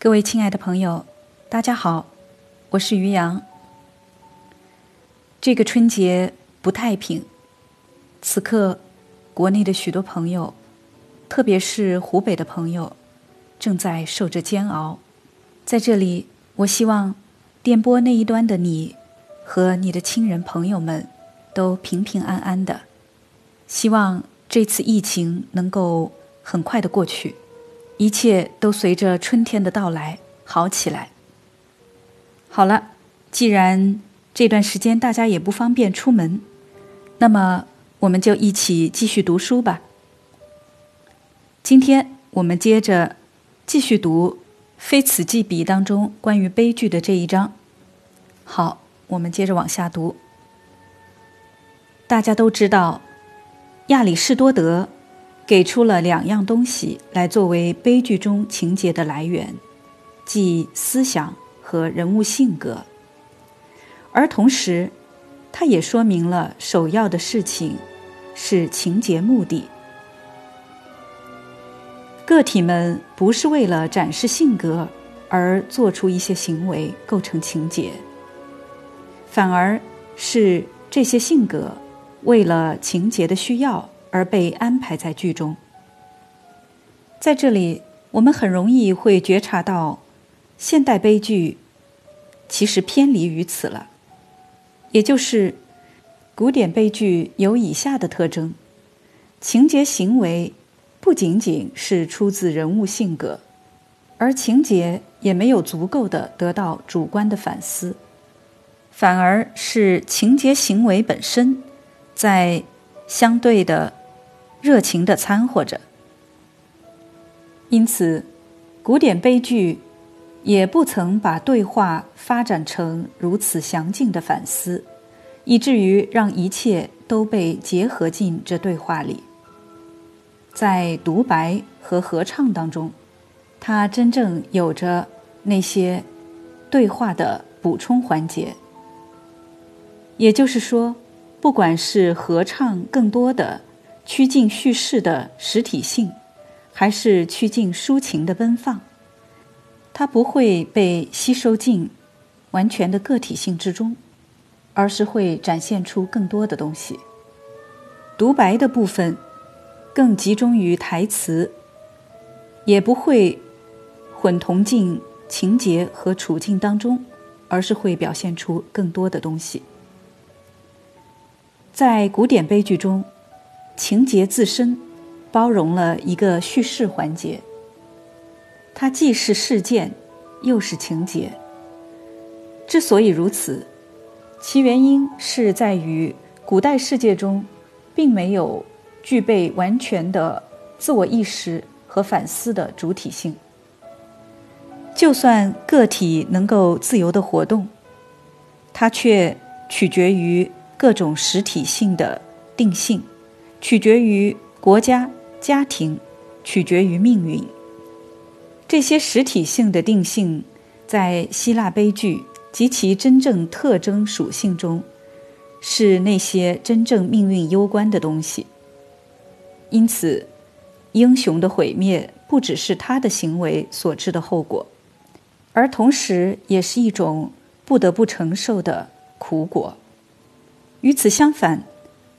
各位亲爱的朋友，大家好，我是于洋。这个春节不太平，此刻国内的许多朋友，特别是湖北的朋友，正在受着煎熬。在这里，我希望电波那一端的你和你的亲人朋友们都平平安安的。希望这次疫情能够很快的过去。一切都随着春天的到来好起来。好了，既然这段时间大家也不方便出门，那么我们就一起继续读书吧。今天我们接着继续读《非此即彼》当中关于悲剧的这一章。好，我们接着往下读。大家都知道，亚里士多德。给出了两样东西来作为悲剧中情节的来源，即思想和人物性格。而同时，他也说明了首要的事情是情节目的。个体们不是为了展示性格而做出一些行为构成情节，反而是这些性格为了情节的需要。而被安排在剧中，在这里，我们很容易会觉察到，现代悲剧其实偏离于此了。也就是，古典悲剧有以下的特征：情节行为不仅仅是出自人物性格，而情节也没有足够的得到主观的反思，反而是情节行为本身在相对的。热情的掺和着，因此，古典悲剧也不曾把对话发展成如此详尽的反思，以至于让一切都被结合进这对话里。在独白和合唱当中，它真正有着那些对话的补充环节。也就是说，不管是合唱更多的。趋近叙事的实体性，还是趋近抒情的奔放，它不会被吸收进完全的个体性之中，而是会展现出更多的东西。独白的部分更集中于台词，也不会混同进情节和处境当中，而是会表现出更多的东西。在古典悲剧中。情节自身包容了一个叙事环节，它既是事件，又是情节。之所以如此，其原因是在于古代世界中并没有具备完全的自我意识和反思的主体性。就算个体能够自由的活动，它却取决于各种实体性的定性。取决于国家、家庭，取决于命运。这些实体性的定性，在希腊悲剧及其真正特征属性中，是那些真正命运攸关的东西。因此，英雄的毁灭不只是他的行为所致的后果，而同时也是一种不得不承受的苦果。与此相反。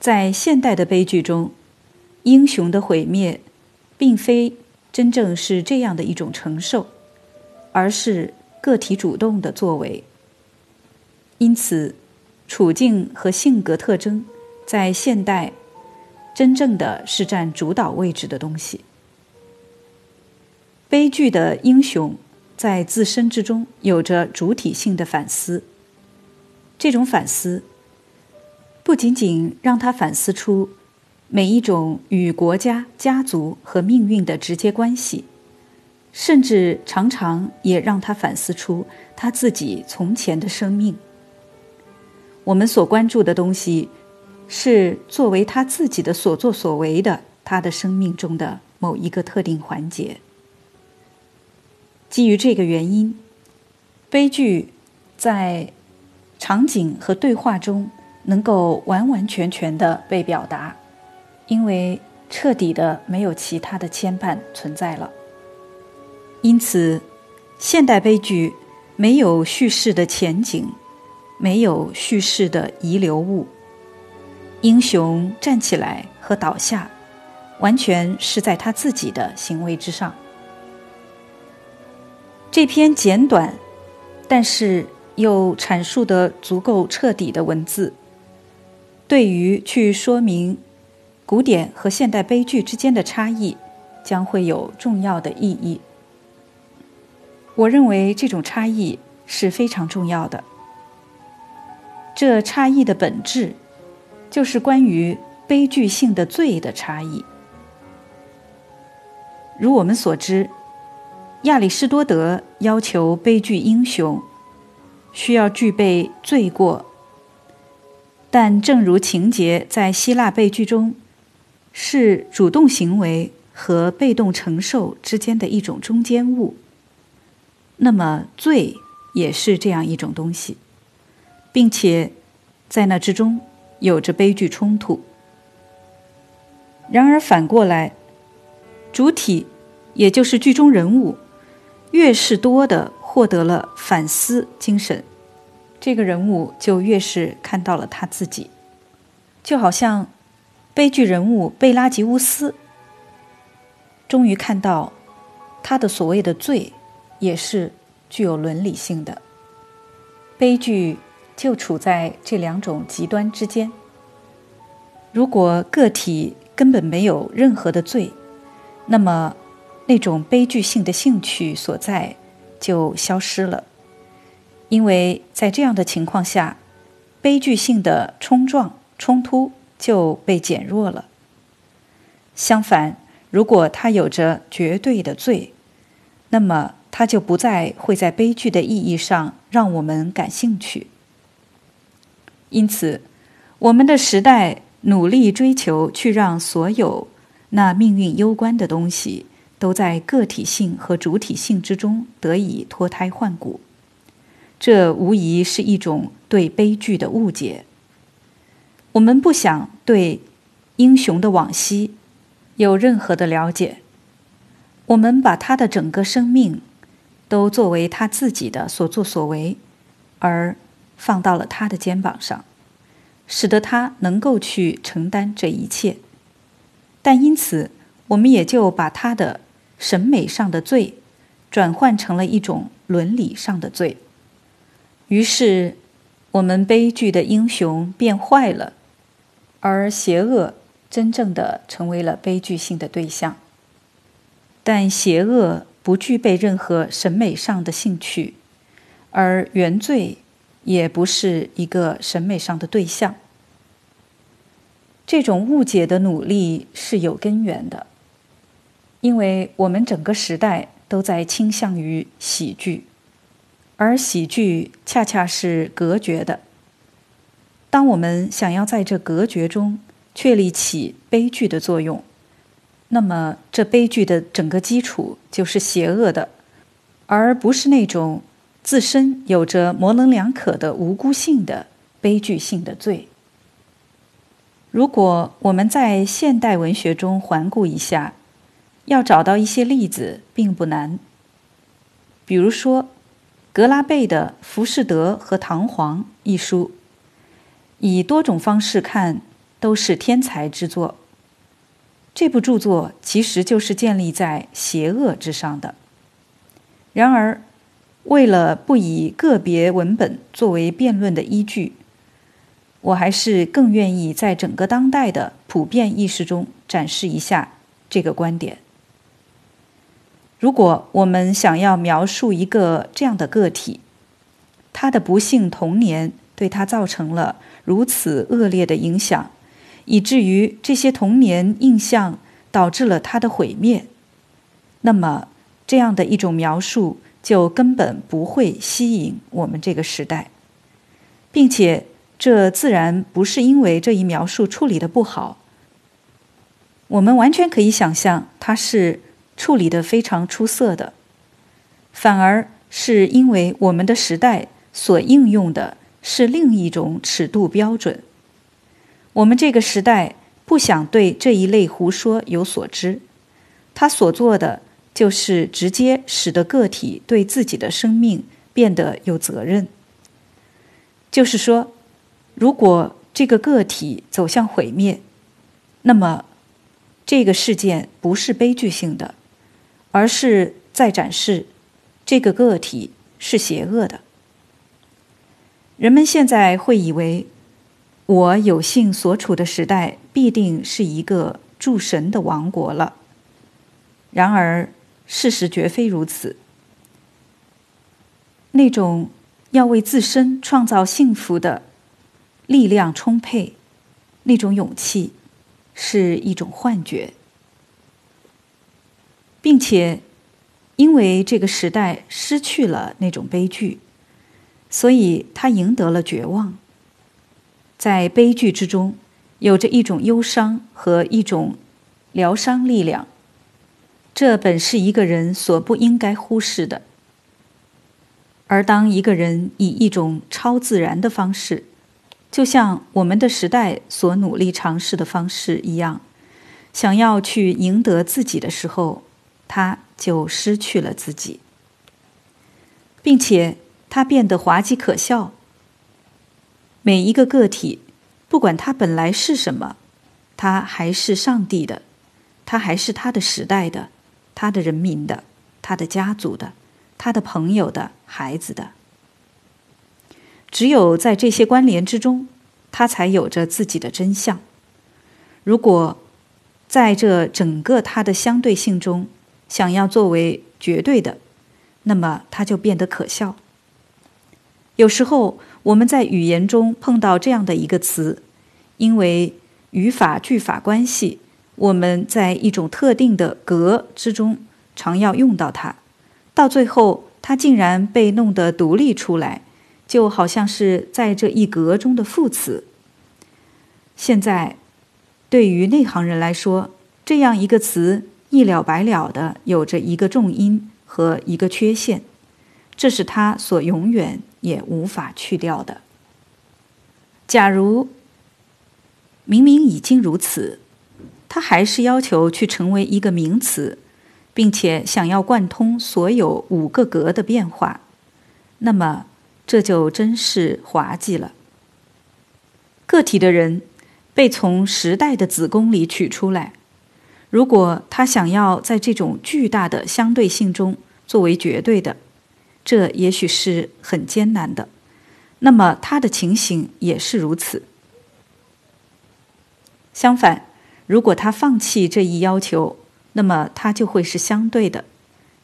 在现代的悲剧中，英雄的毁灭，并非真正是这样的一种承受，而是个体主动的作为。因此，处境和性格特征在现代，真正的是占主导位置的东西。悲剧的英雄在自身之中有着主体性的反思，这种反思。不仅仅让他反思出每一种与国家、家族和命运的直接关系，甚至常常也让他反思出他自己从前的生命。我们所关注的东西，是作为他自己的所作所为的他的生命中的某一个特定环节。基于这个原因，悲剧在场景和对话中。能够完完全全的被表达，因为彻底的没有其他的牵绊存在了。因此，现代悲剧没有叙事的前景，没有叙事的遗留物。英雄站起来和倒下，完全是在他自己的行为之上。这篇简短，但是又阐述的足够彻底的文字，对于去说明古典和现代悲剧之间的差异，将会有重要的意义。我认为这种差异是非常重要的。这差异的本质，就是关于悲剧性的罪的差异。如我们所知，亚里士多德要求悲剧英雄需要具备罪过，但正如情节在希腊悲剧中是主动行为和被动承受之间的一种中间物。那么，罪也是这样一种东西，并且在那之中有着悲剧冲突。然而反过来，主体也就是剧中人物，越是多的获得了反思精神，这个人物就越是看到了他自己。就好像悲剧人物贝拉吉乌斯，终于看到他的所谓的罪。也是具有伦理性的悲剧，就处在这两种极端之间。如果个体根本没有任何的罪，那么那种悲剧性的兴趣所在就消失了，因为在这样的情况下，悲剧性的冲撞冲突就被减弱了。相反，如果他有着绝对的罪，那么。他就不再会在悲剧的意义上让我们感兴趣。因此，我们的时代努力追求去让所有那命运攸关的东西都在个体性和主体性之中得以脱胎换骨。这无疑是一种对悲剧的误解。我们不想对英雄的往昔有任何的了解。我们把他的整个生命。都作为他自己的所作所为，而放到了他的肩膀上，使得他能够去承担这一切。但因此，我们也就把他的审美上的罪，转换成了一种伦理上的罪。于是，我们悲剧的英雄变坏了，而邪恶真正的成为了悲剧性的对象。但邪恶。不具备任何审美上的兴趣，而原罪也不是一个审美上的对象。这种误解的努力是有根源的，因为我们整个时代都在倾向于喜剧，而喜剧恰恰是隔绝的。当我们想要在这隔绝中确立起悲剧的作用。那么，这悲剧的整个基础就是邪恶的，而不是那种自身有着模棱两可的无辜性的悲剧性的罪。如果我们在现代文学中环顾一下，要找到一些例子并不难。比如说，格拉贝的《浮士德和唐璜》一书，以多种方式看都是天才之作。这部著作其实就是建立在邪恶之上的。然而，为了不以个别文本作为辩论的依据，我还是更愿意在整个当代的普遍意识中展示一下这个观点。如果我们想要描述一个这样的个体，他的不幸童年对他造成了如此恶劣的影响。以至于这些童年印象导致了他的毁灭，那么这样的一种描述就根本不会吸引我们这个时代，并且这自然不是因为这一描述处理的不好。我们完全可以想象它是处理的非常出色的，反而是因为我们的时代所应用的是另一种尺度标准。我们这个时代不想对这一类胡说有所知，他所做的就是直接使得个体对自己的生命变得有责任。就是说，如果这个个体走向毁灭，那么这个事件不是悲剧性的，而是在展示这个个体是邪恶的。人们现在会以为，我有幸所处的时代必定是一个诸神的王国了。然而，事实绝非如此。那种要为自身创造幸福的力量充沛，那种勇气，是一种幻觉，并且，因为这个时代失去了那种悲剧。所以，他赢得了绝望。在悲剧之中，有着一种忧伤和一种疗伤力量，这本是一个人所不应该忽视的。而当一个人以一种超自然的方式，就像我们的时代所努力尝试的方式一样，想要去赢得自己的时候，他就失去了自己，并且。他变得滑稽可笑。每一个个体，不管他本来是什么，他还是上帝的，他还是他的时代的，他的人民的，他的家族的，他的朋友的孩子的。只有在这些关联之中，他才有着自己的真相。如果在这整个他的相对性中，想要作为绝对的，那么它就变得可笑。有时候我们在语言中碰到这样的一个词，因为语法句法关系，我们在一种特定的格之中常要用到它，到最后它竟然被弄得独立出来，就好像是在这一格中的副词。现在，对于内行人来说，这样一个词一了百了的有着一个重音和一个缺陷，这是他所永远。也无法去掉的。假如明明已经如此，他还是要求去成为一个名词，并且想要贯通所有五个格的变化，那么这就真是滑稽了。个体的人被从时代的子宫里取出来，如果他想要在这种巨大的相对性中作为绝对的。这也许是很艰难的，那么他的情形也是如此。相反，如果他放弃这一要求，那么他就会是相对的。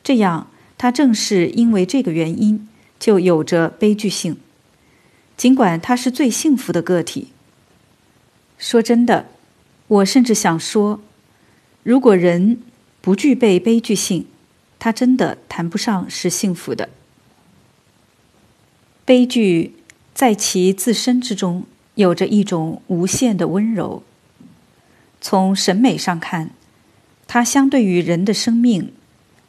这样，他正是因为这个原因，就有着悲剧性。尽管他是最幸福的个体。说真的，我甚至想说，如果人不具备悲剧性，他真的谈不上是幸福的。悲剧在其自身之中有着一种无限的温柔。从审美上看，它相对于人的生命，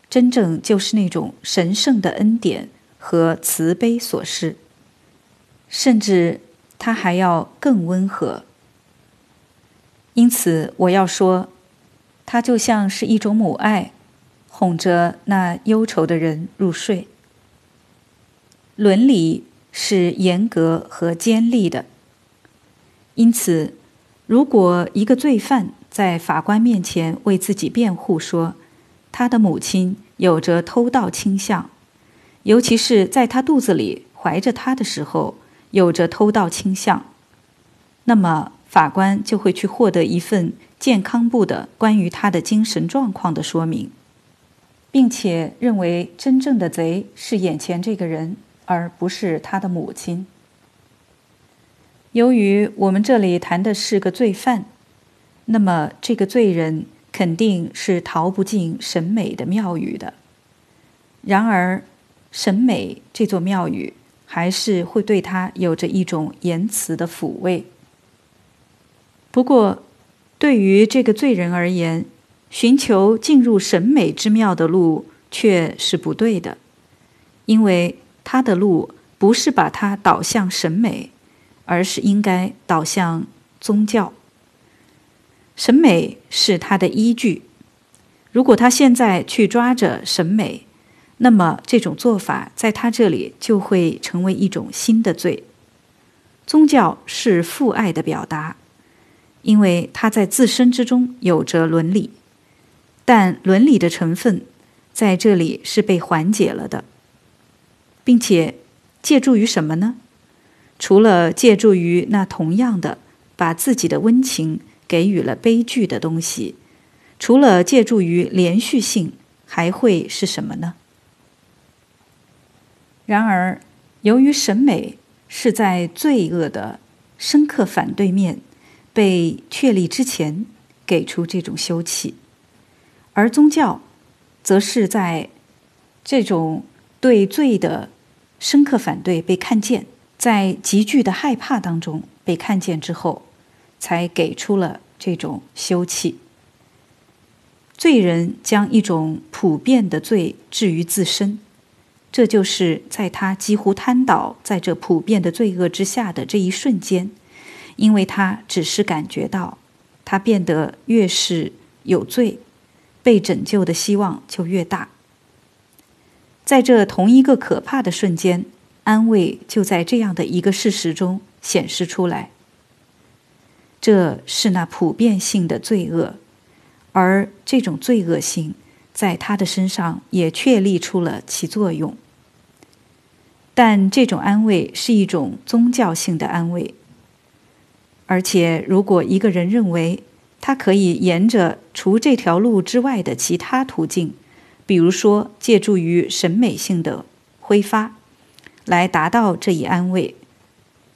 真正就是那种神圣的恩典和慈悲所示。甚至它还要更温和。因此，我要说，它就像是一种母爱，哄着那忧愁的人入睡。伦理是严格和尖利的，因此，如果一个罪犯在法官面前为自己辩护，说他的母亲有着偷盗倾向，尤其是在他肚子里怀着他的时候有着偷盗倾向，那么法官就会去获得一份健康部的关于他的精神状况的说明，并且认为真正的贼是眼前这个人。而不是他的母亲。由于我们这里谈的是个罪犯，那么这个罪人肯定是逃不进审美的庙宇的。然而，审美这座庙宇还是会对他有着一种言辞的抚慰。不过，对于这个罪人而言，寻求进入审美之庙的路却是不对的，因为。他的路不是把他导向审美，而是应该导向宗教。审美是他的依据。如果他现在去抓着审美，那么这种做法在他这里就会成为一种新的罪。宗教是父爱的表达，因为它在自身之中有着伦理，但伦理的成分在这里是被缓解了的，并且借助于什么呢？除了借助于那同样的把自己的温情给予了悲剧的东西，除了借助于连续性，还会是什么呢？然而，由于审美是在罪恶的深刻反对面被确立之前给出这种休憩，而宗教则是在这种对罪的深刻反对被看见，在急剧的害怕当中被看见之后，才给出了这种休憩。罪人将一种普遍的罪置于自身。这就是在他几乎瘫倒在这普遍的罪恶之下的这一瞬间，因为他只是感觉到，他变得越是有罪，被拯救的希望就越大。在这同一个可怕的瞬间，安慰就在这样的一个事实中显示出来。这是那普遍性的罪恶，而这种罪恶性。在他的身上也确立出了其作用，但这种安慰是一种宗教性的安慰。而且，如果一个人认为他可以沿着除这条路之外的其他途径，比如说借助于审美性的挥发，来达到这一安慰，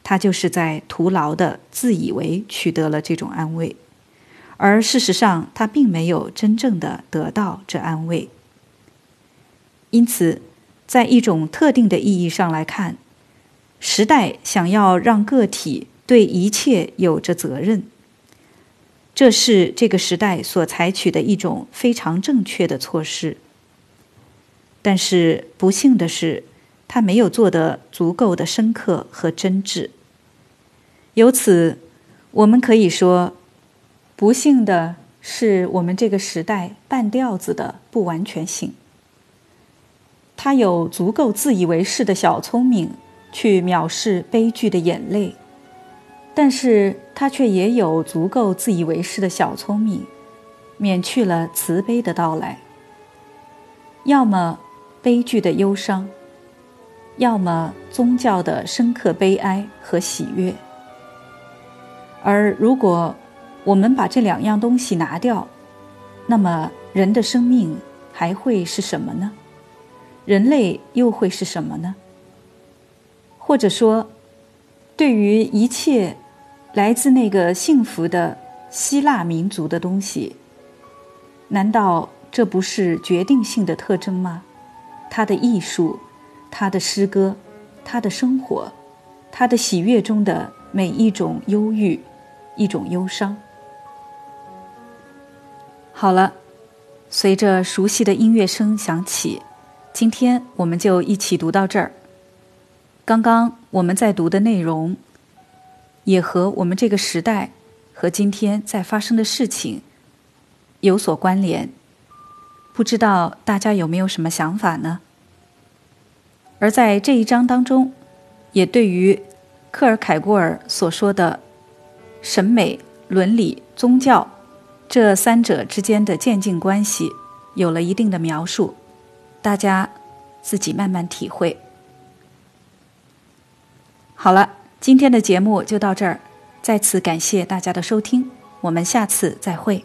他就是在徒劳的自以为取得了这种安慰。而事实上，他并没有真正的得到这安慰。因此，在一种特定的意义上来看，时代想要让个体对一切有着责任，这是这个时代所采取的一种非常正确的措施。但是，不幸的是，他没有做得足够的深刻和真挚。由此，我们可以说。不幸的是，我们这个时代半吊子的不完全性。他有足够自以为是的小聪明去藐视悲剧的眼泪，但是他却也有足够自以为是的小聪明，免去了慈悲的到来。要么悲剧的忧伤，要么宗教的深刻悲哀和喜悦。而如果，我们把这两样东西拿掉，那么人的生命还会是什么呢？人类又会是什么呢？或者说，对于一切来自那个幸福的希腊民族的东西，难道这不是决定性的特征吗？他的艺术，他的诗歌，他的生活，他的喜悦中的每一种忧郁，一种忧伤。好了，随着熟悉的音乐声响起，今天我们就一起读到这儿。刚刚我们在读的内容，也和我们这个时代和今天在发生的事情有所关联。不知道大家有没有什么想法呢？而在这一章当中，也对于克尔凯郭尔所说的审美、伦理、宗教。这三者之间的渐进关系有了一定的描述，大家自己慢慢体会。好了，今天的节目就到这儿，再次感谢大家的收听，我们下次再会。